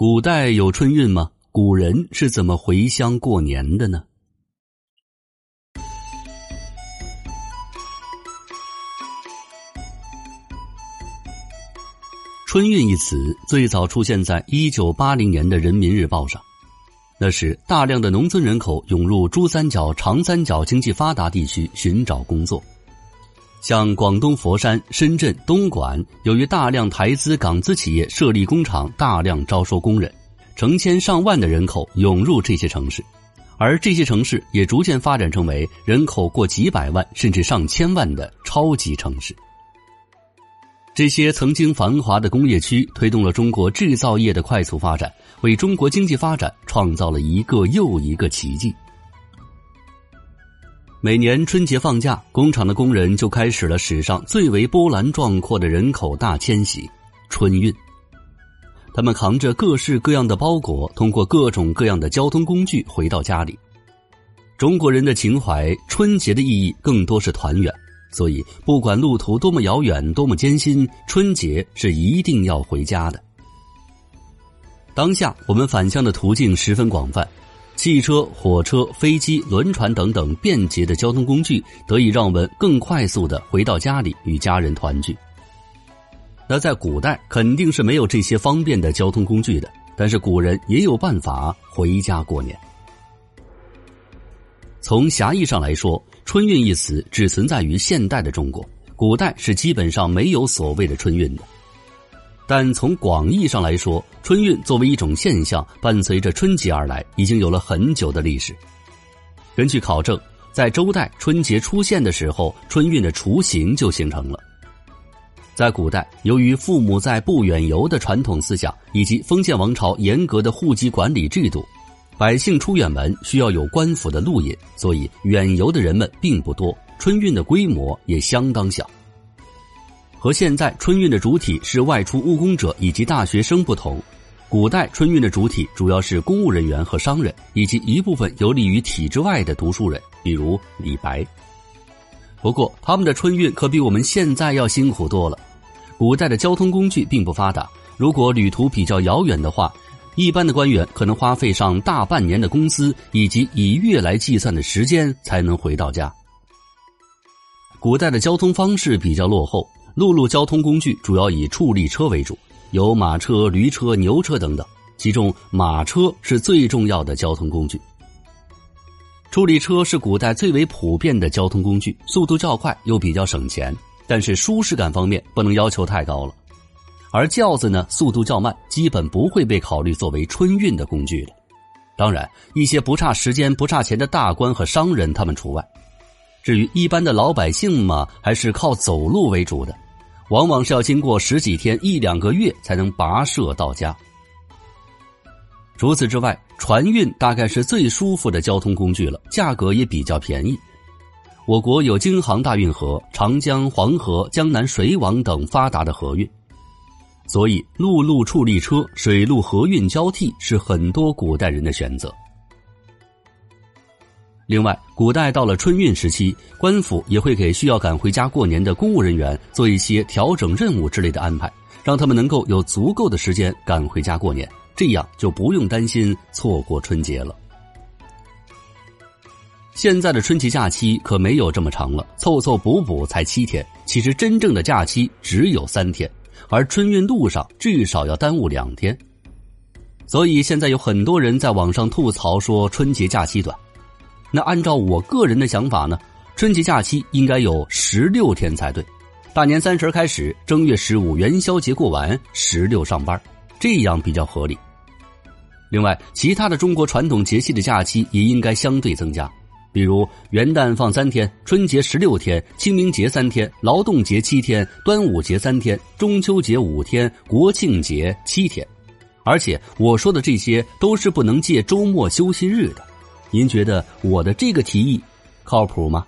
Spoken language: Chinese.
古代有春运吗？古人是怎么回乡过年的呢？春运一词最早出现在一九八零年的《人民日报》上，那时大量的农村人口涌入珠三角、长三角经济发达地区寻找工作。像广东佛山、深圳、东莞，由于大量台资、港资企业设立工厂，大量招收工人，成千上万的人口涌入这些城市，而这些城市也逐渐发展成为人口过几百万甚至上千万的超级城市。这些曾经繁华的工业区，推动了中国制造业的快速发展，为中国经济发展创造了一个又一个奇迹。每年春节放假，工厂的工人就开始了史上最为波澜壮阔的人口大迁徙——春运。他们扛着各式各样的包裹，通过各种各样的交通工具回到家里。中国人的情怀，春节的意义更多是团圆，所以不管路途多么遥远、多么艰辛，春节是一定要回家的。当下，我们返乡的途径十分广泛。汽车、火车、飞机、轮船等等便捷的交通工具，得以让我们更快速的回到家里与家人团聚。那在古代肯定是没有这些方便的交通工具的，但是古人也有办法回家过年。从狭义上来说，“春运”一词只存在于现代的中国，古代是基本上没有所谓的春运的。但从广义上来说，春运作为一种现象，伴随着春节而来，已经有了很久的历史。根据考证，在周代春节出现的时候，春运的雏形就形成了。在古代，由于父母在不远游的传统思想，以及封建王朝严格的户籍管理制度，百姓出远门需要有官府的路引，所以远游的人们并不多，春运的规模也相当小。和现在春运的主体是外出务工者以及大学生不同，古代春运的主体主要是公务人员和商人，以及一部分游离于体制外的读书人，比如李白。不过，他们的春运可比我们现在要辛苦多了。古代的交通工具并不发达，如果旅途比较遥远的话，一般的官员可能花费上大半年的工资以及以月来计算的时间才能回到家。古代的交通方式比较落后。陆路交通工具主要以畜力车为主，有马车、驴车、牛车等等，其中马车是最重要的交通工具。畜力车是古代最为普遍的交通工具，速度较快又比较省钱，但是舒适感方面不能要求太高了。而轿子呢，速度较慢，基本不会被考虑作为春运的工具了。当然，一些不差时间、不差钱的大官和商人他们除外。至于一般的老百姓嘛，还是靠走路为主的，往往是要经过十几天、一两个月才能跋涉到家。除此之外，船运大概是最舒服的交通工具了，价格也比较便宜。我国有京杭大运河、长江、黄河、江南水网等发达的河运，所以陆路畜力车、水陆河运交替是很多古代人的选择。另外，古代到了春运时期，官府也会给需要赶回家过年的公务人员做一些调整任务之类的安排，让他们能够有足够的时间赶回家过年，这样就不用担心错过春节了。现在的春节假期可没有这么长了，凑凑补补才七天，其实真正的假期只有三天，而春运路上至少要耽误两天，所以现在有很多人在网上吐槽说春节假期短。那按照我个人的想法呢，春节假期应该有十六天才对，大年三十开始，正月十五元宵节过完，十六上班，这样比较合理。另外，其他的中国传统节气的假期也应该相对增加，比如元旦放三天，春节十六天，清明节三天，劳动节七天，端午节三天，中秋节五天，国庆节七天。而且我说的这些都是不能借周末休息日的。您觉得我的这个提议靠谱吗？